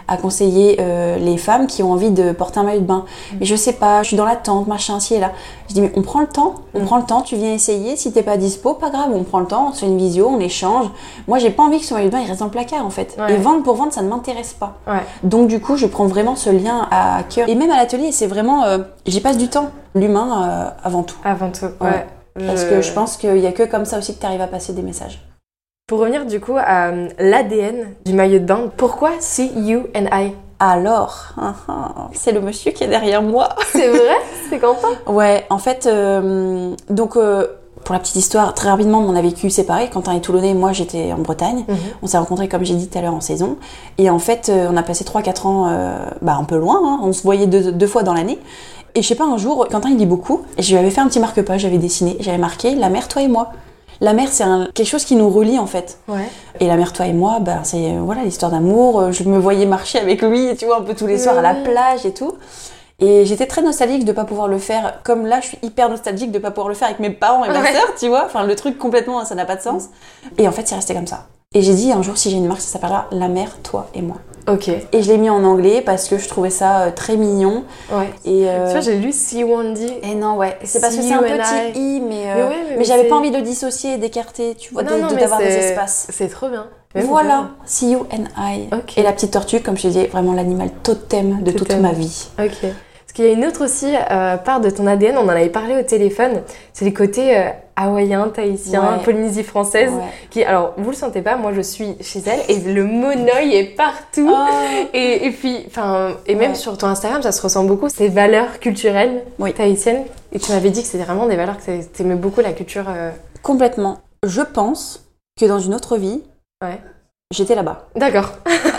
À conseiller euh, les femmes qui ont envie de porter un maillot de bain. Mm. Mais je sais pas, je suis dans l'attente, machin, ci et là. Je dis, mais on prend le temps, on Mm. prend le temps, tu viens essayer, si t'es pas dispo, pas grave, on prend le temps, on se fait une visio, on échange. Moi, j'ai pas envie que ce maillot de bain il reste dans le placard en fait. Ouais. Et vendre pour vendre, ça ne m'intéresse pas. Ouais. Donc du coup, je prends vraiment ce lien à cœur. Et même à l'atelier, c'est vraiment, euh, j'y passe du temps. L'humain euh, avant tout. Avant tout, ouais. Ouais. Parce que je pense qu'il y a que comme ça aussi que tu arrives à passer des messages. Pour revenir du coup à euh, l'ADN du maillot de bain, pourquoi See You and I? Alors, c'est le monsieur qui est derrière moi. C'est vrai? C'est Quentin? Ouais, en fait, euh, donc euh, pour la petite histoire, très rapidement, on a vécu séparés. Quentin est toulonnais, moi j'étais en Bretagne. Mhm. On s'est rencontrés, comme j'ai dit tout à l'heure, en saison. Et en fait, on a passé 3-4 ans euh, bah, un peu loin. hein. On se voyait deux, deux fois dans l'année. Et je sais pas, un jour, Quentin il lit beaucoup. Et je lui avais fait un petit marque-page, j'avais dessiné. J'avais marqué La mer, toi et moi. La mer, c'est quelque chose qui nous relie en fait. Ouais. Et la mer, toi et moi, ben, c'est euh, voilà l'histoire d'amour. Euh, Je me voyais marcher avec lui, tu vois, un peu tous les soirs à la plage et tout. Et j'étais très nostalgique de pas pouvoir le faire. Comme là, je suis hyper nostalgique de pas pouvoir le faire avec mes parents et ma Ouais. sœur, tu vois. Enfin, le truc complètement, ça n'a pas de sens. Et en fait, c'est resté comme ça. Et j'ai dit un jour, si j'ai une marque, ça s'appellera La mer, toi et moi. Ok. Et je l'ai mis en anglais parce que je trouvais ça euh, très mignon. Ouais. Et, euh, Tu vois, j'ai lu See Wendy. et non, ouais. C'est parce que c'est un petit i, mais, euh, Mais ouais, mais mais j'avais pas envie de dissocier et d'écarter, tu vois, de- non, de- d'avoir des espaces. C'est trop bien. Même Voilà, see you and I. Ok. Et la petite tortue, comme je te disais, vraiment l'animal totem de toute ma vie. Ok. Qu'il y a une autre aussi euh, part de ton ADN, on en avait parlé au téléphone, c'est les côtés euh, hawaïens, tahitiens, Ouais. Polynésie française, Ouais. qui, alors vous le sentez pas, moi je suis chez elle et le monoeil est partout. Et, et puis, enfin, et même Ouais. sur ton Instagram, ça se ressent beaucoup, ces valeurs culturelles Oui. tahitiennes. Et tu m'avais dit que c'était vraiment des valeurs que tu aimais beaucoup la culture. euh, Complètement. Je pense que dans une autre vie, Ouais. J'étais là-bas. D'accord.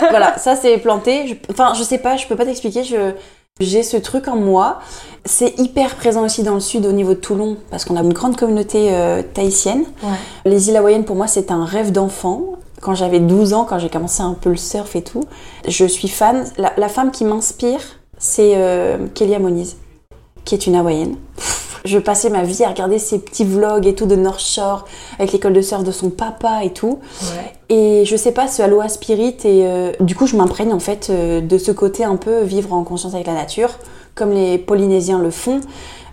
voilà, ça c'est planté. Je- Enfin, je sais pas, je peux pas t'expliquer. Je... J'ai ce truc en moi. C'est hyper présent aussi dans le sud au niveau de Toulon parce qu'on a une grande communauté euh, tahitienne. Ouais. Les îles hawaïennes pour moi c'est un rêve d'enfant. Quand j'avais 12 ans, quand j'ai commencé un peu le surf et tout, je suis fan. La, la femme qui m'inspire, c'est euh, Kelia Moniz, qui est une hawaïenne. Je passais ma vie à regarder ses petits vlogs et tout de North Shore avec l'école de surf de son papa et tout. Ouais. Et je sais pas, ce Aloha Spirit, et euh, du coup, je m'imprègne en fait euh, de ce côté un peu vivre en conscience avec la nature, comme les Polynésiens le font.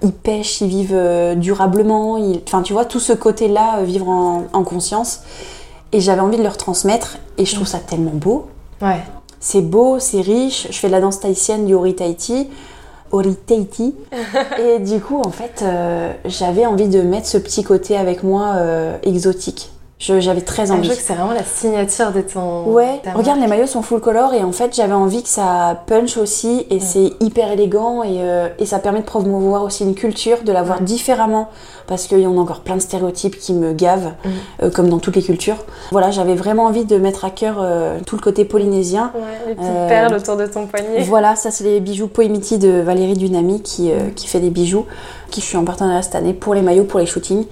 Ils pêchent, ils vivent euh, durablement, ils- enfin, tu vois, tout ce côté-là, vivre en, en conscience. Et j'avais envie de leur transmettre, et je trouve ça tellement beau. Ouais. C'est beau, c'est riche. Je fais de la danse tahitienne du Ori Tahiti. Ori et du coup, en fait, euh, j'avais envie de mettre ce petit côté avec moi euh, exotique. Je- J'avais très Je envie. trouve que c'est vraiment la signature de ton. Ouais, ta regarde, les maillots sont full color et en fait j'avais envie que ça punch aussi et c'est hyper élégant et, euh, et ça permet de promouvoir aussi une culture, de la voir Ouais. différemment parce qu'il y en a encore plein de stéréotypes qui me gavent, euh, comme dans toutes les cultures. Voilà, j'avais vraiment envie de mettre à cœur euh, tout le côté polynésien. Ouais, les petites Euh, perles autour de ton poignet. Voilà, ça c'est les bijoux Poemiti de Valérie Dunami qui, euh, qui fait des bijoux, qui je suis en partenariat cette année pour les maillots, pour les shootings.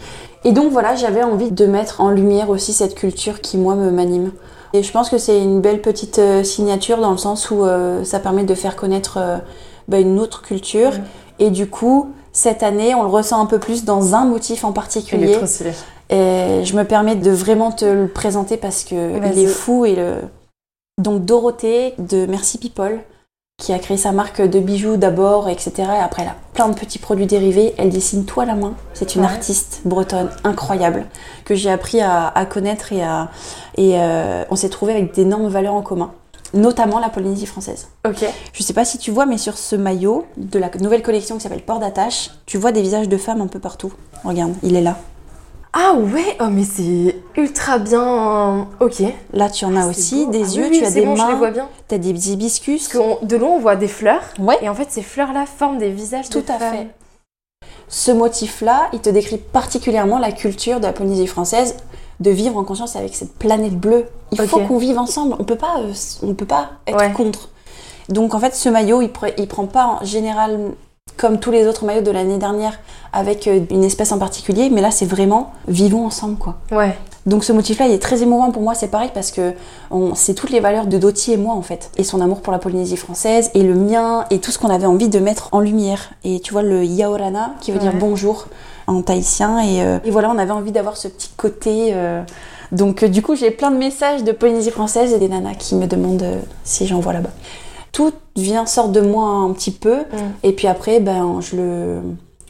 Et donc voilà, j'avais envie de mettre en lumière aussi cette culture qui moi me m'anime. Et je pense que c'est une belle petite euh, signature dans le sens où euh, ça permet de faire connaître euh, bah, une autre culture. Et du coup, cette année, on le ressent un peu plus dans un motif en Il est particulier. trop stylé. Et je me permets de vraiment te le présenter parce que il est fou et le donc Dorothée de Merci People qui a créé sa marque de bijoux d'abord etc et après elle a plein de petits produits dérivés. Elle dessine tout à la main. C'est une Ouais. artiste bretonne incroyable que j'ai appris à, à connaître et à et euh, on s'est trouvé avec d'énormes valeurs en commun notamment la Polynésie française. Ok. je sais pas si tu vois mais sur ce maillot de la nouvelle collection qui s'appelle Port d'attache tu vois des visages de femmes un peu partout. Regarde il est là Ah ouais, oh mais c'est ultra bien. Ok. Là, tu en as C'est aussi beau. des Ah yeux, oui, tu as des bon, je les mains, vois bien. tu as des hibiscus. Parce que on- de loin, on voit des fleurs. Ouais, Et en fait, ces fleurs-là forment des visages Tout de à femmes. fait. ce motif-là, il te décrit particulièrement la culture de la Polynésie française de vivre en conscience avec cette planète bleue. Il faut qu'on vive ensemble, on peut pas, euh, on peut pas être Ouais. contre. Donc en fait, ce maillot, il, pre- il prend pas en général comme tous les autres maillots de l'année dernière avec euh, une espèce en particulier, mais là c'est vraiment vivons ensemble quoi. Ouais. Donc ce motif-là, il est très émouvant pour moi, c'est pareil parce que c'est toutes les valeurs de Doty et moi en fait, et son amour pour la Polynésie française, et le mien, et tout ce qu'on avait envie de mettre en lumière. Et tu vois le Yaorana, qui veut dire bonjour en tahitien, et, euh, et voilà, on avait envie d'avoir ce petit côté. euh, donc euh, du coup, j'ai plein de messages de Polynésie française et des nanas qui me demandent si j'envoie là-bas. Tout vient sort de moi un petit peu, Mm. et puis après, ben je le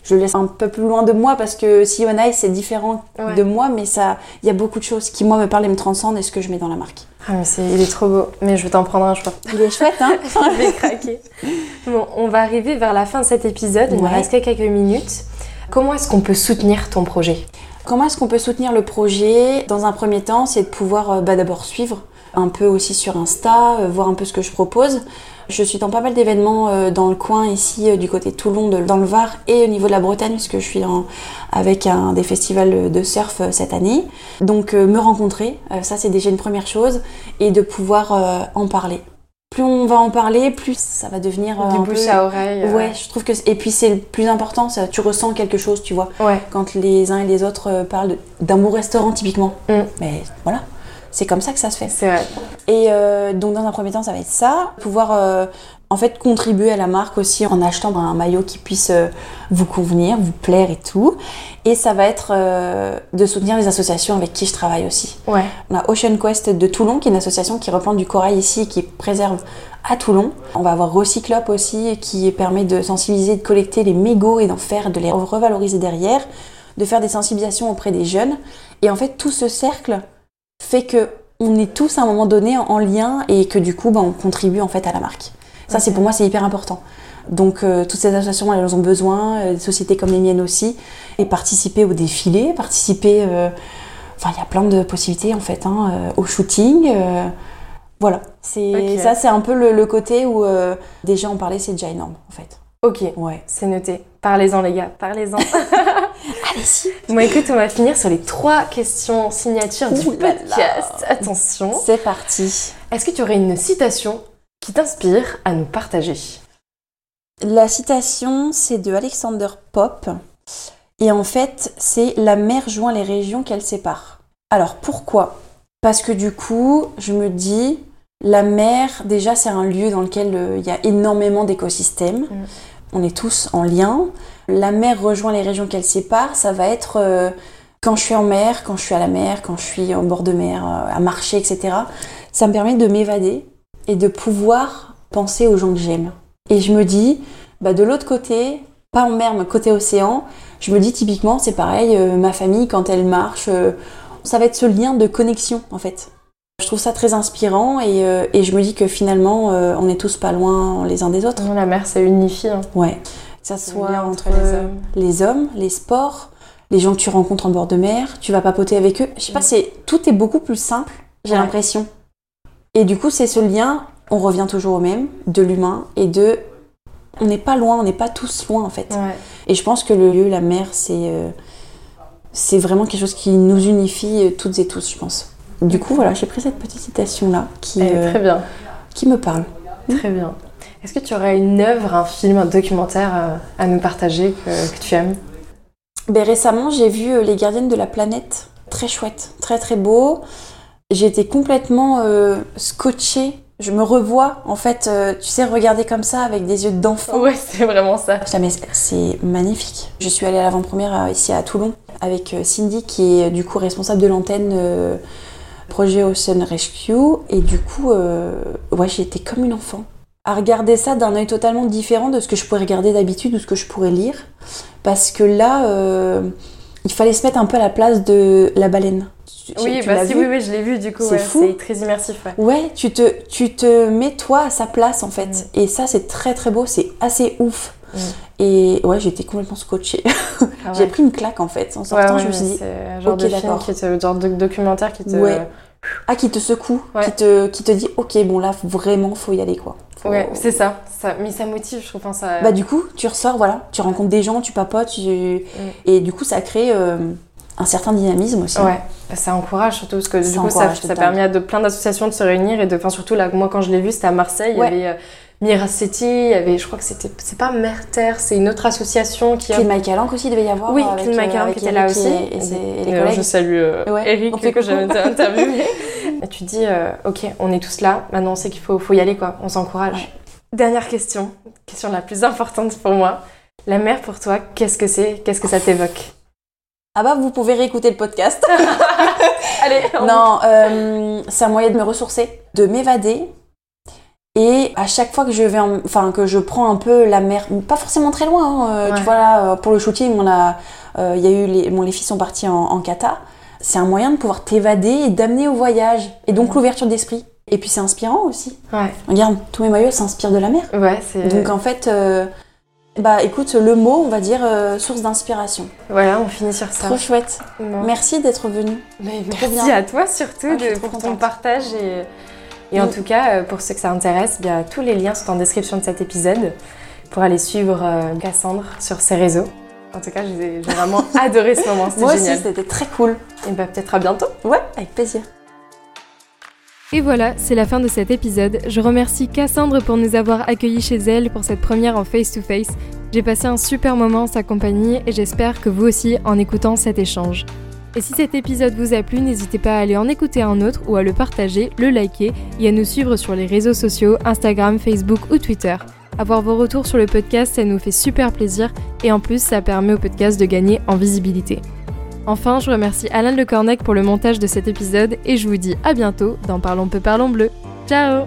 je le laisse un peu plus loin de moi parce que si on c'est différent Ouais. de moi, mais ça, il y a beaucoup de choses qui moi me parlent et me transcendent et ce que je mets dans la marque. Ah mais c'est, il est trop beau. Mais je vais t'en prendre un, je crois. Il est chouette, hein je vais craquer. Bon, on va arriver vers la fin de cet épisode. Il Ouais. reste que quelques minutes. Comment est-ce qu'on peut soutenir ton projet? Comment est-ce qu'on peut soutenir le projet? Dans un premier temps, c'est de pouvoir euh, bah, d'abord suivre un peu aussi sur Insta, euh, voir un peu ce que je propose. Je suis dans pas mal d'événements euh, dans le coin ici, euh, du côté de Toulon, de- dans le Var et au niveau de la Bretagne, puisque je suis avec un des festivals de surf euh, cette année. Donc me rencontrer, ça c'est déjà une première chose, et de pouvoir en parler. Plus on va en parler, plus ça va devenir euh, Du un bouche peu... à oreille. euh, Ouais, je trouve que... Et puis c'est le plus important, ça, tu ressens quelque chose, tu vois Ouais. quand les uns et les autres parlent d'un bon restaurant typiquement. Mm. Mais voilà, c'est comme ça que ça se fait. C'est vrai. Et euh, donc dans un premier temps, ça va être ça, pouvoir euh, en fait contribuer à la marque aussi en achetant un maillot qui puisse euh, vous convenir, vous plaire et tout. Et ça va être euh, de soutenir les associations avec qui je travaille aussi. Ouais. On a Ocean Quest de Toulon, qui est une association qui replante du corail ici et qui préserve à Toulon. On va avoir Recyclope aussi, qui permet de sensibiliser, de collecter les mégots et d'en faire, de les revaloriser derrière, de faire des sensibilisations auprès des jeunes. Et en fait, tout ce cercle fait que on est tous à un moment donné en lien et que du coup, ben, on contribue en fait à la marque. Ça, c'est pour moi, c'est hyper important. Donc, euh, toutes ces associations, elles en ont besoin, euh, des sociétés comme les miennes aussi, et participer au défilé, participer. euh, Enfin, il y a plein de possibilités en fait, hein, au shooting. voilà, c'est ça, c'est un peu le, le côté où déjà en parler, c'est déjà énorme en fait. Ok. Ouais. C'est noté. Parlez-en, les gars. Parlez-en. Allez-y. Bon, écoute, on va finir sur les trois questions signatures du Ouh là là. podcast. Attention. C'est parti. Est-ce que tu aurais une citation qui t'inspire à nous partager? La citation, c'est de Alexander Pope. Et en fait, c'est La mer joint les régions qu'elle sépare. Alors pourquoi? Parce que du coup, je me dis, la mer, déjà, c'est un lieu dans lequel euh, il y a énormément d'écosystèmes. Mm. On est tous en lien. La mer rejoint les régions qu'elle sépare. Ça va être euh, quand je suis en mer, quand je suis à la mer, quand je suis au bord de mer, euh, à marcher, etc. Ça me permet de m'évader et de pouvoir penser aux gens que j'aime. Et je me dis, bah, de l'autre côté, pas en mer, mais côté océan, je me dis typiquement, c'est pareil, euh, ma famille, quand elle marche, ça va être ce lien de connexion, en fait. Je trouve ça très inspirant et, euh, et je me dis que finalement, euh, on n'est tous pas loin les uns des autres. La mer, ça unifie. hein. Ouais. Que ça soit entre entre les hommes. les hommes, les sports, les gens que tu rencontres en bord de mer, tu vas papoter avec eux. Je sais pas, c'est tout est beaucoup plus simple, j'ai Ouais. l'impression. Et du coup, c'est ce lien, on revient toujours au même, de l'humain et de on n'est pas loin, on n'est pas tous loin en fait. Ouais. Et je pense que le lieu, la mer, c'est euh, c'est vraiment quelque chose qui nous unifie toutes et tous, je pense. Du coup, voilà, j'ai pris cette petite citation là qui, Eh, euh, Très bien. qui me parle. Très bien. Est-ce que tu aurais une œuvre, un film, un documentaire euh, à nous partager que, que tu aimes? Ben, récemment, j'ai vu euh, Les Gardiennes de la Planète. Très chouette, très très beau. J'ai été complètement euh, scotchée. Je me revois, en fait, euh, tu sais, regarder comme ça avec des yeux d'enfant. Ouais, c'est vraiment ça. Mais c'est magnifique. Je suis allée à l'avant-première ici à Toulon avec Cindy, qui est du coup responsable de l'antenne euh, projet Ocean Rescue. Et du coup, euh, ouais, été comme une enfant. À regarder ça d'un œil totalement différent de ce que je pourrais regarder d'habitude ou ce que je pourrais lire. Parce que là, euh, il fallait se mettre un peu à la place de la baleine. Oui, tu bah si, oui, oui, je l'ai vu du coup. C'est ouais, fou. C'est très immersif. Ouais. Ouais, tu te, tu te mets toi à sa place en fait. Mm. Et ça, c'est très très beau, c'est assez ouf. Mm. Et ouais, j'étais complètement scotchée. Ah J'ai pris une claque en fait. En sortant, je me suis dit, c'est un genre ok, de film, qui te, genre de documentaire qui te. Ah, qui te secoue, Ouais. qui, te, qui te dit, ok, bon là, vraiment, faut y aller quoi. Faut- Ouais, c'est ça, ça. Mais ça motive, je trouve. Enfin, ça... Bah, du coup, tu ressors, voilà, tu rencontres des gens, tu papotes, tu... Mm. et du coup, ça crée euh, un certain dynamisme aussi. Ouais, ça encourage surtout parce que du Ça coup ça, ça permet à de, plein d'associations de se réunir et de, enfin surtout là moi quand je l'ai vu c'était à Marseille, Ouais. il y avait euh, Mira City, il y avait je crois que c'était c'est pas Mère Terre, c'est une autre association qui a Mike Alank aussi, il devait y avoir. oui, avec, Clean euh, avec qui était là aussi Et, et ses- et les D'ailleurs, collègues. je salue euh, Ouais, Eric que j'avais interviewé. et tu dis euh, ok on est tous là, maintenant on sait qu'il faut, faut y aller quoi, on s'encourage. Ouais. Dernière question, question la plus importante pour moi. La mer pour toi, qu'est-ce que c'est? Qu'est-ce que ça t'évoque? Ah bah, vous pouvez réécouter le podcast. Allez, on- Non, euh, c'est un moyen de me ressourcer, de m'évader. Et à chaque fois que je vais, en- enfin que je prends un peu la mer, pas forcément très loin. hein, euh, Ouais. Tu vois là, euh, pour le shooting, on a, euh, y a eu les, bon, les filles sont parties en, en kata. C'est un moyen de pouvoir t'évader et d'amener au voyage. Et donc Ouais. l'ouverture d'esprit. Et puis c'est inspirant aussi. Ouais, Regarde, tous mes maillots s'inspirent de la mer. ouais, c'est. Donc en fait, euh, bah écoute, le mot, on va dire euh, source d'inspiration. Voilà, on finit sur ça. Trop chouette. Merci d'être venu. Mais merci bien. à toi surtout Ah, de, pour ton partage. Et, et en Mm. tout cas, euh, pour ceux que ça intéresse, bien, tous les liens sont en description de cet épisode pour aller suivre euh, Cassandre sur ses réseaux. En tout cas, j'ai vraiment adoré ce moment, c'était Moi génial. aussi, c'était très cool. et bah, peut-être à bientôt. Ouais, avec plaisir. Et voilà, c'est la fin de cet épisode. Je remercie Cassandre pour nous avoir accueillis chez elle pour cette première en face-to-face. J'ai passé un super moment en sa compagnie et j'espère que vous aussi en écoutant cet échange. Et si cet épisode vous a plu, n'hésitez pas à aller en écouter un autre ou à le partager, le liker et à nous suivre sur les réseaux sociaux, Instagram, Facebook ou Twitter. Avoir vos retours sur le podcast, ça nous fait super plaisir et en plus, ça permet au podcast de gagner en visibilité. Enfin, je remercie Alain Lecornec pour le montage de cet épisode et je vous dis à bientôt dans Parlons peu, parlons bleu. Ciao